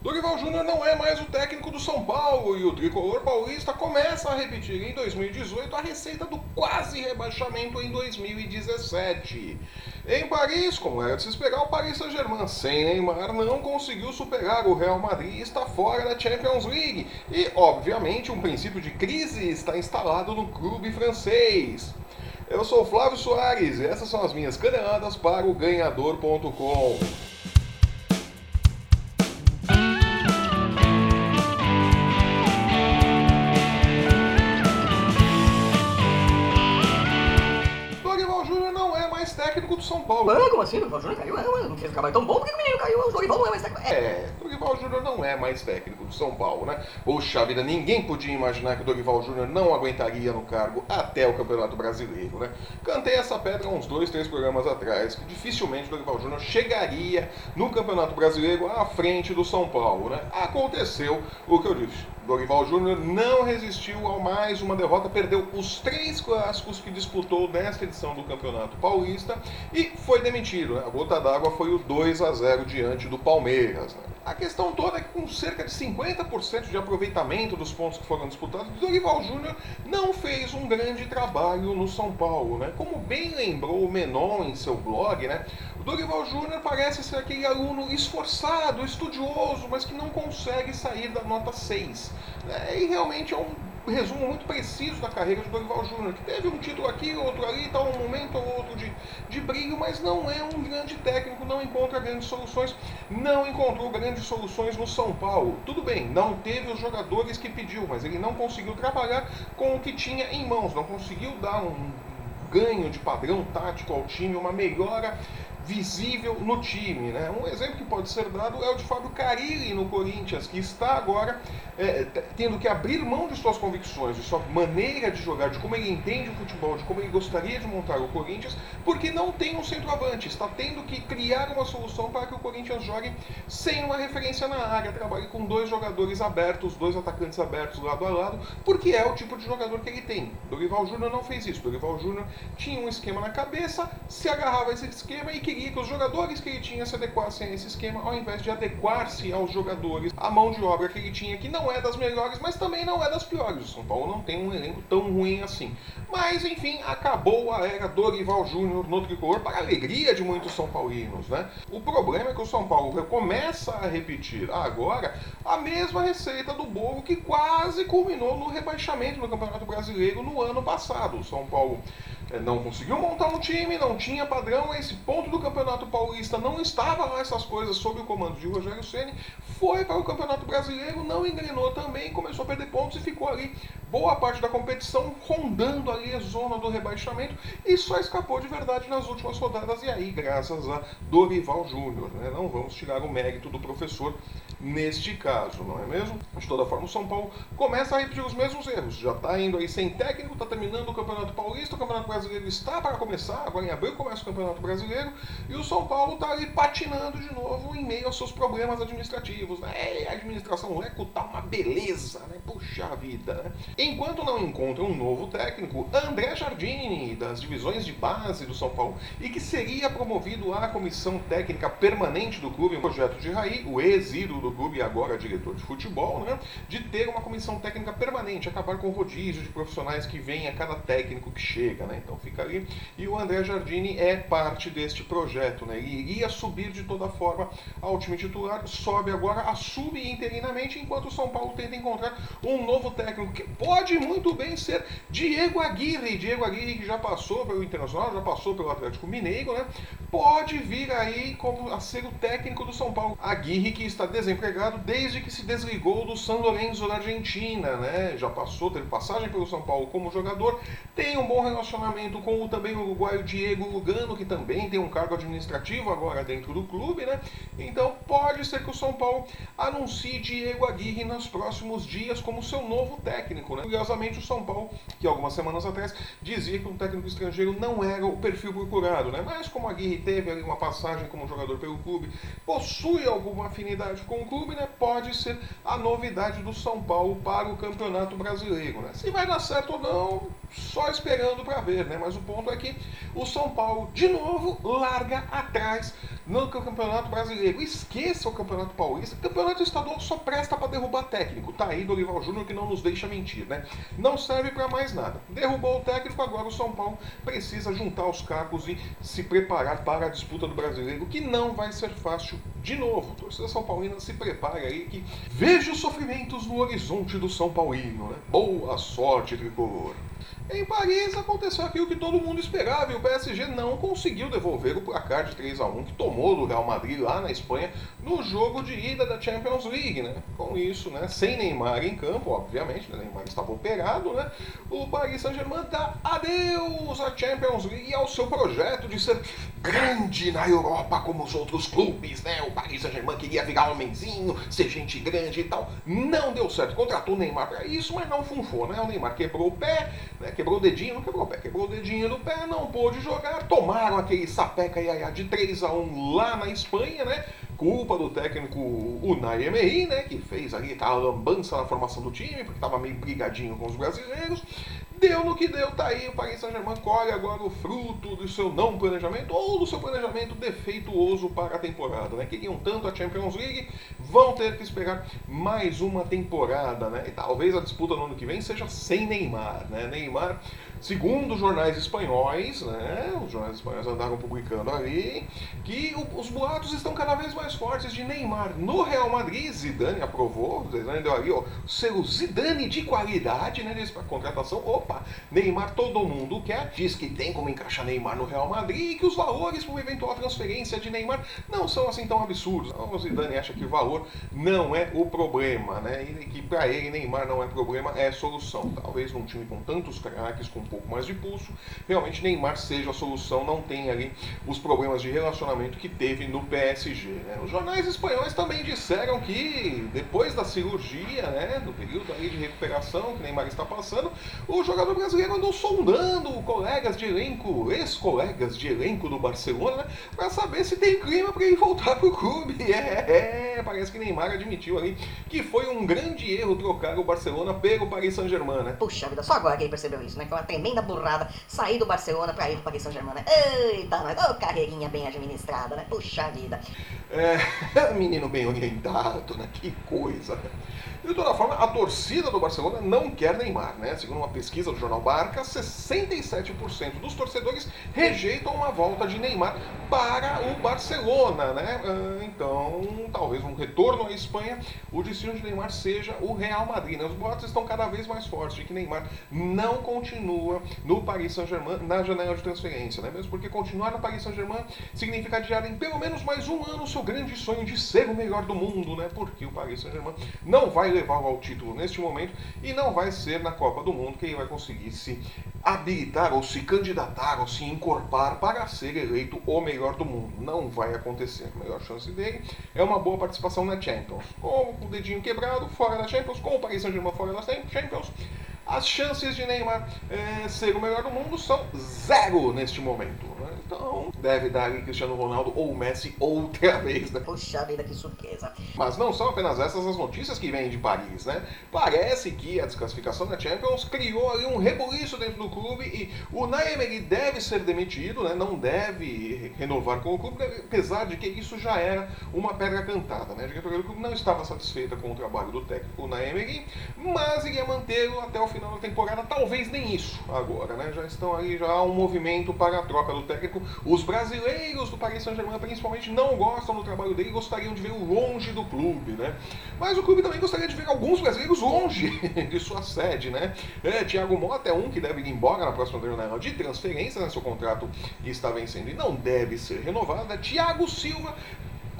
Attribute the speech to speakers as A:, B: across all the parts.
A: Dorival Júnior não é mais o técnico do São Paulo e o tricolor paulista começa a repetir em 2018 a receita do quase rebaixamento em 2017. Em Paris, como era de se esperar, o Paris Saint-Germain sem Neymar não conseguiu superar o Real Madrid e está fora da Champions League. E, obviamente, um princípio de crise está instalado no clube francês. Eu sou Flávio Soares e essas são as minhas caneladas para o ganhador.com. Paulo.
B: Mano, como assim? O Dorival Júnior caiu? Não, não fez um trabalho tão bom, por que o menino caiu? O Dorival não é mais técnico.
A: É, o Dorival Júnior não é mais técnico do São Paulo, né? Poxa vida, ninguém podia imaginar que o Dorival Júnior não aguentaria no cargo até o Campeonato Brasileiro, né? Cantei essa pedra uns dois, três programas atrás, que dificilmente o Dorival Júnior chegaria no Campeonato Brasileiro à frente do São Paulo, né? Aconteceu o que eu disse. Dorival Júnior não resistiu a mais uma derrota, perdeu os três clássicos que disputou nesta edição do Campeonato Paulista e foi demitido. A gota d'água foi o 2 a 0 diante do Palmeiras. Né? A questão toda é que com cerca de 50% de aproveitamento dos pontos que foram disputados, Dorival Júnior não fez um grande trabalho no São Paulo. Né? Como bem lembrou o Menon em seu blog, né? o Dorival Júnior parece ser aquele aluno esforçado, estudioso, mas que não consegue sair da nota 6. Né? E realmente é um resumo muito preciso da carreira de Dorival Júnior, que teve um título aqui, outro ali, tal, um momento ou outro de, de brilho, mas não é um grande técnico, não encontra grandes soluções, não encontrou grandes soluções no São Paulo. Tudo bem, não teve os jogadores que pediu, mas ele não conseguiu trabalhar com o que tinha em mãos, não conseguiu dar um ganho de padrão tático ao time, uma melhora visível no time. Né? Um exemplo que pode ser dado é o de Fábio Carilli no Corinthians, que está agora é, tendo que abrir mão de suas convicções, de sua maneira de jogar, de como ele entende o futebol, de como ele gostaria de montar o Corinthians, porque não tem um centroavante. Está tendo que criar uma solução para que o Corinthians jogue sem uma referência na área, trabalhe com dois jogadores abertos, dois atacantes abertos lado a lado, porque é o tipo de jogador que ele tem. Dorival Júnior não fez isso. Dorival Júnior tinha um esquema na cabeça, se agarrava a esse esquema e queria queria que os jogadores que ele tinha se adequassem a esse esquema, ao invés de adequar-se aos jogadores, a mão de obra que ele tinha, que não é das melhores, mas também não é das piores. O São Paulo não tem um elenco tão ruim assim. Mas, enfim, acabou a era Dorival Júnior no tricolor, para a alegria de muitos São Paulinos, né? O problema é que o São Paulo começa a repetir agora a mesma receita do bolo que quase culminou no rebaixamento no Campeonato Brasileiro no ano passado. O São Paulo é, não conseguiu montar um time, não tinha padrão, esse ponto do Campeonato Paulista não estava lá essas coisas sob o comando de Rogério Ceni, foi para o Campeonato Brasileiro, não engrenou também, começou a perder pontos e ficou ali boa parte da competição rondando ali a zona do rebaixamento e só escapou de verdade nas últimas rodadas e aí graças a Dorival Júnior, né? Não vamos tirar o mérito do professor neste caso, não é mesmo? De toda forma, o São Paulo começa a repetir os mesmos erros. Já está indo aí sem técnico, está terminando o Campeonato Paulista, o Campeonato Brasileiro está para começar, agora em abril começa o Campeonato Brasileiro, e o São Paulo está ali patinando de novo em meio aos seus problemas administrativos. Né? É, a administração Leco tá uma beleza, né? Puxa vida, né? Enquanto não encontra um novo técnico, André Jardini, das divisões de base do São Paulo, e que seria promovido à comissão técnica permanente do clube, um projeto de Raí, o ex-ídolo do clube e agora diretor de futebol, né? De ter uma comissão técnica permanente, acabar com o rodízio de profissionais que vem a cada técnico que chega, né? Então fica ali. E o André Jardini é parte deste projeto, né? Ele iria subir de toda forma ao time titular, sobe agora, assume interinamente, enquanto o São Paulo tenta encontrar um novo técnico que pode muito bem ser Diego Aguirre. Diego Aguirre que já passou pelo Internacional, já passou pelo Atlético Mineiro, né? Pode vir aí como a ser o técnico do São Paulo. Aguirre que está desempregado desde que se desligou do San Lorenzo da Argentina, né? Já passou, teve passagem pelo São Paulo como jogador, tem um bom relacionamento com o também uruguaio Diego Lugano, que também tem um cargo administrativo agora dentro do clube, né? Então pode ser que o São Paulo anuncie Diego Aguirre nos próximos dias como seu novo técnico, né? Curiosamente, o São Paulo, que algumas semanas atrás dizia que um técnico estrangeiro não era o perfil procurado, né? Mas como Aguirre teve ali uma passagem como jogador pelo clube, possui alguma afinidade com o clube, né? Pode ser a novidade do São Paulo para o Campeonato Brasileiro, né? Se vai dar certo ou não, só esperando para ver, né? Mas o ponto é que o São Paulo, de novo, larga atrás no Campeonato Brasileiro. Esqueça o Campeonato Paulista. O Campeonato Estadual só presta para derrubar técnico. Tá aí Dorival Júnior que não nos deixa mentir, né? Não serve para mais nada. Derrubou o técnico, agora o São Paulo precisa juntar os cacos e se preparar para a disputa do Brasileiro, que não vai ser fácil de novo. Torcida São Paulina se prepara aí que veja os sofrimentos no horizonte do São Paulino, né? Boa sorte, tricolor. Em Paris aconteceu aquilo que todo mundo esperava e o PSG não conseguiu devolver o placar de 3 a 1 que tomou do Real Madrid lá na Espanha no jogo de ida da Champions League, né? Com isso, né, sem Neymar em campo, obviamente, né, Neymar estava operado, né? O Paris Saint-Germain dá adeus à Champions League e ao seu projeto de ser grande na Europa como os outros clubes, né? O Paris Saint-Germain queria virar homenzinho, ser gente grande e tal. Não deu certo. Contratou o Neymar para isso, mas não funfou, né? O Neymar quebrou o pé, né? quebrou o dedinho, não quebrou o pé, quebrou o dedinho do pé, não pôde jogar. Tomaram aquele sapeca iaiá de 3 a 1 lá na Espanha, né? Culpa do técnico Unai Emery, né? Que fez ali aquela lambança na formação do time, porque estava meio brigadinho com os brasileiros. Deu no que deu, tá aí. O Paris Saint-Germain colhe agora o fruto do seu não planejamento ou do seu planejamento defeituoso para a temporada. Né? Queriam tanto a Champions League, vão ter que esperar mais uma temporada. Né? E talvez a disputa no ano que vem seja sem Neymar. Né? Neymar Segundo os jornais espanhóis, né, os jornais espanhóis andaram publicando ali, que o, os boatos estão cada vez mais fortes de Neymar no Real Madrid. Zidane aprovou, Zidane deu ali, ó, seu Zidane de qualidade, né, disse para contratação. Opa, Neymar todo mundo quer, diz que tem como encaixar Neymar no Real Madrid e que os valores para uma eventual transferência de Neymar não são assim tão absurdos. Então, o Zidane acha que o valor não é o problema, né, e que para ele Neymar não é problema, é solução. Talvez num time com tantos craques, com pouco mais de pulso, realmente Neymar seja a solução, não tem ali os problemas de relacionamento que teve no PSG. Né? Os jornais espanhóis também disseram que depois da cirurgia, né, do período ali de recuperação que Neymar está passando, o jogador brasileiro andou sondando colegas de elenco, ex-colegas de elenco do Barcelona, né, para saber se tem clima para ele voltar para o clube. É, é, parece que Neymar admitiu ali que foi um grande erro trocar o Barcelona pelo Paris Saint-Germain. Né?
B: Puxa vida, só agora que ele percebeu isso, né? Que tremenda burrada sair do Barcelona para ir pro Paris Saint-Germain. Né? Eita, mas ô carreirinha bem administrada, né? Puxa vida.
A: É, menino bem orientado, né? Que coisa. De toda forma, a torcida do Barcelona não quer Neymar, né? Segundo uma pesquisa do jornal Barca, 67% dos torcedores rejeitam uma volta de Neymar para o Barcelona, né? Ah, então, talvez um retorno à Espanha, o destino de Neymar seja o Real Madrid. Né? Os boatos estão cada vez mais fortes de que Neymar não continua no Paris Saint-Germain na janela de transferência, né? Mesmo porque continuar no Paris Saint-Germain significa adiar em pelo menos mais um ano o seu grande sonho de ser o melhor do mundo, né? Porque o Paris Saint-Germain não vai levar ao título neste momento e não vai ser na Copa do Mundo que ele vai conseguir se habilitar ou se candidatar ou se encorpar para ser eleito o melhor do mundo. Não vai acontecer. A melhor chance dele é uma boa participação na Champions. Com o dedinho quebrado, fora da Champions, com o Paris Saint-Germain fora da Champions, as chances de Neymar é, ser o melhor do mundo são zero neste momento. Deve dar ali Cristiano Ronaldo ou Messi outra vez, né?
B: Puxa vida, que surpresa.
A: Mas não são apenas essas as notícias que vêm de Paris, né? Parece que a desclassificação da Champions criou ali um rebuliço dentro do clube e o Naemery deve ser demitido, né? Não deve renovar com o clube, apesar de que isso já era uma pedra cantada, né? A diretoria do clube não estava satisfeita com o trabalho do técnico Naemery, mas iria mantê-lo até o final da temporada, talvez nem isso agora, né? Já estão ali, já há um movimento para a troca do técnico os brasileiros do Paris Saint-Germain, principalmente, não gostam do trabalho dele e gostariam de vê-lo longe do clube, né? Mas o clube também gostaria de ver alguns brasileiros longe de sua sede, né? É, Thiago Mota é um que deve ir embora na próxima janela de transferência, né? Seu contrato está vencendo e não deve ser renovado. É Thiago Silva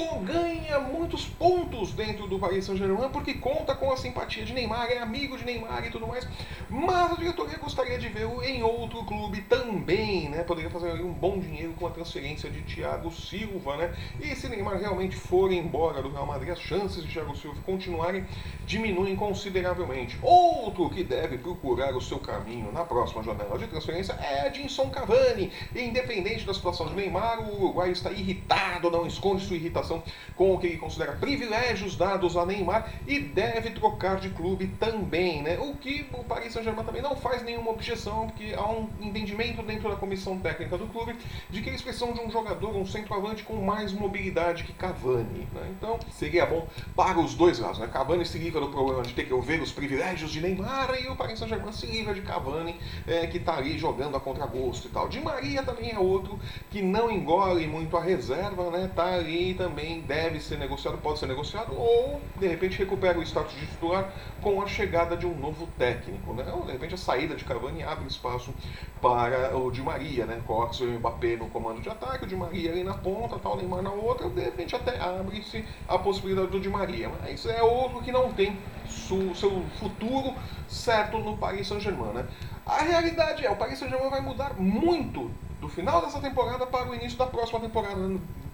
A: ganha muitos pontos dentro do Paris Saint-Germain porque conta com a simpatia de Neymar, é amigo de Neymar e tudo mais. Mas a diretoria gostaria de vê-lo em outro clube também, né? Poderia fazer um bom dinheiro com a transferência de Thiago Silva, né? E se Neymar realmente for embora do Real Madrid, as chances de Thiago Silva continuarem diminuem consideravelmente. Outro que deve procurar o seu caminho na próxima janela de transferência é Edinson Cavani. Independente da situação de Neymar, o Uruguai está irritado, não esconde sua irritação argumentação com o que ele considera privilégios dados a Neymar e deve trocar de clube também, né? O que o Paris Saint-Germain também não faz nenhuma objeção, porque há um entendimento dentro da comissão técnica do clube de que eles precisam de um jogador, um centroavante com mais mobilidade que Cavani, né? Então, seria bom para os dois lados, né? Cavani se livra do problema de ter que ouvir os privilégios de Neymar e o Paris Saint-Germain se livra de Cavani, é, que está ali jogando a contragosto e tal. De Maria também é outro que não engole muito a reserva, né? Tá ali também, deve ser negociado, pode ser negociado, ou de repente recupera o status de titular com a chegada de um novo técnico, né? Ou de repente a saída de Cavani abre espaço para o Di Maria, né? Coloca o Mbappé no comando de ataque, o Di Maria ali na ponta, tal, Neymar na outra, de repente até abre-se a possibilidade do Di Maria. Mas é outro que não tem seu futuro certo no Paris Saint-Germain, né? A realidade é, o Paris Saint-Germain vai mudar muito do final dessa temporada para o início da próxima temporada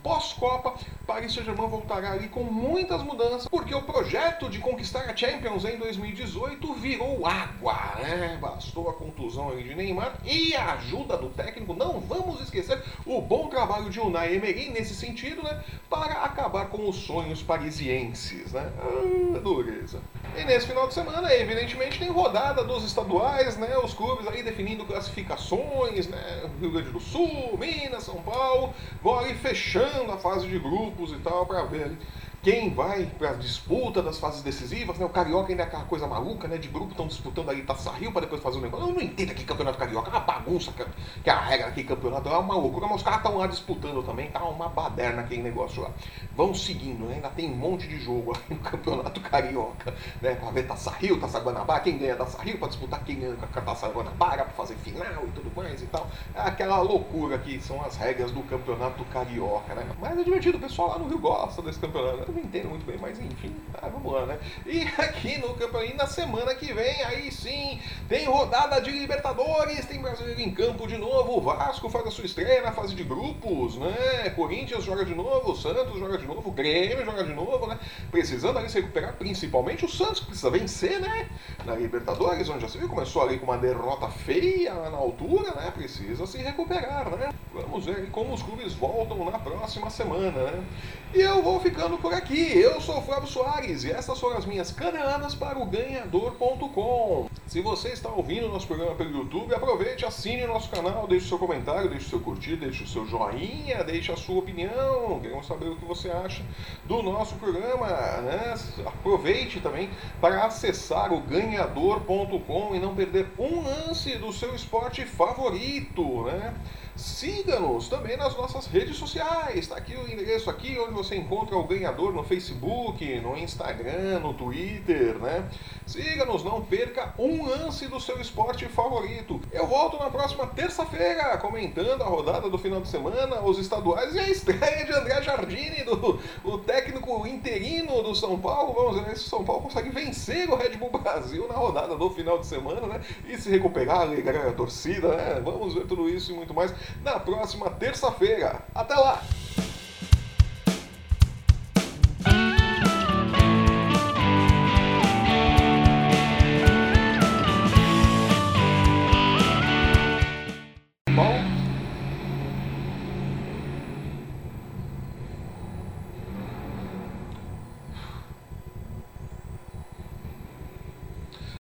A: pós-Copa, Paris Saint-Germain voltará ali com muitas mudanças, porque o projeto de conquistar a Champions em 2018 virou água, né? Bastou a contusão ali de Neymar e a ajuda do técnico, não vamos esquecer o bom trabalho de Unai Emery nesse sentido, né? Para acabar com os sonhos parisienses, né? Ah, dureza. E nesse final de semana, evidentemente, tem rodada dos estaduais, né? Os clubes aí definindo classificações, né? Rio Grande do Sul, Minas, São Paulo, vão ali fechando a fase de grupos e tal, para ver quem vai para a disputa das fases decisivas, né? O Carioca ainda é aquela coisa maluca, né? De grupo estão disputando ali Taça Rio para depois fazer um negócio. Eu não entendo aqui campeonato carioca, é uma bagunça que é a regra aqui campeonato, é uma loucura, mas os caras estão lá disputando também, tá uma baderna aquele negócio lá. Vão seguindo, né? Ainda tem um monte de jogo aqui no campeonato carioca, né? Para ver Taça Rio, Taça Guanabara, quem ganha Taça Rio, para disputar quem ganha com a Taça Guanabara, para fazer final e tudo mais e tal. É aquela loucura que são as regras do campeonato carioca, né? Mas é divertido, o pessoal lá no Rio gosta desse campeonato. Não entendo muito bem, mas enfim, tá, vamos lá, né? E aqui no campeonato, na semana que vem, aí sim, tem rodada de Libertadores, tem brasileiro em campo de novo, o Vasco faz a sua estreia na fase de grupos, né? Corinthians joga de novo, Santos joga de novo, Grêmio joga de novo, né? Precisando ali se recuperar, principalmente o Santos, que precisa vencer, né? Na Libertadores, onde já se viu, começou ali com uma derrota feia na altura, né? Precisa se recuperar, né? Vamos ver como os clubes voltam na próxima semana, né? E eu vou ficando por aqui. Eu sou o Flávio Soares e essas foram as minhas caneladas para o ganhador.com. Se você está ouvindo nosso programa pelo YouTube, aproveite, assine o nosso canal, deixe seu comentário, deixe seu curtir, deixe o seu joinha, deixe a sua opinião. Queremos saber o que você acha do nosso programa. Né? Aproveite também para acessar o ganhador.com e não perder um lance do seu esporte favorito. Né? Siga-nos também nas nossas redes sociais. Está aqui o endereço aqui onde você encontra o ganhador no Facebook, no Instagram, no Twitter, né? Siga-nos, não perca um lance do seu esporte favorito. Eu volto na próxima terça-feira comentando a rodada do final de semana, os estaduais e a estreia de André Jardine, do, o técnico interino do São Paulo. Vamos ver se o São Paulo consegue vencer o Red Bull Brasil na rodada do final de semana, né? E se recuperar, alegrar a torcida, né? Vamos ver tudo isso e muito mais na próxima terça-feira. Até lá!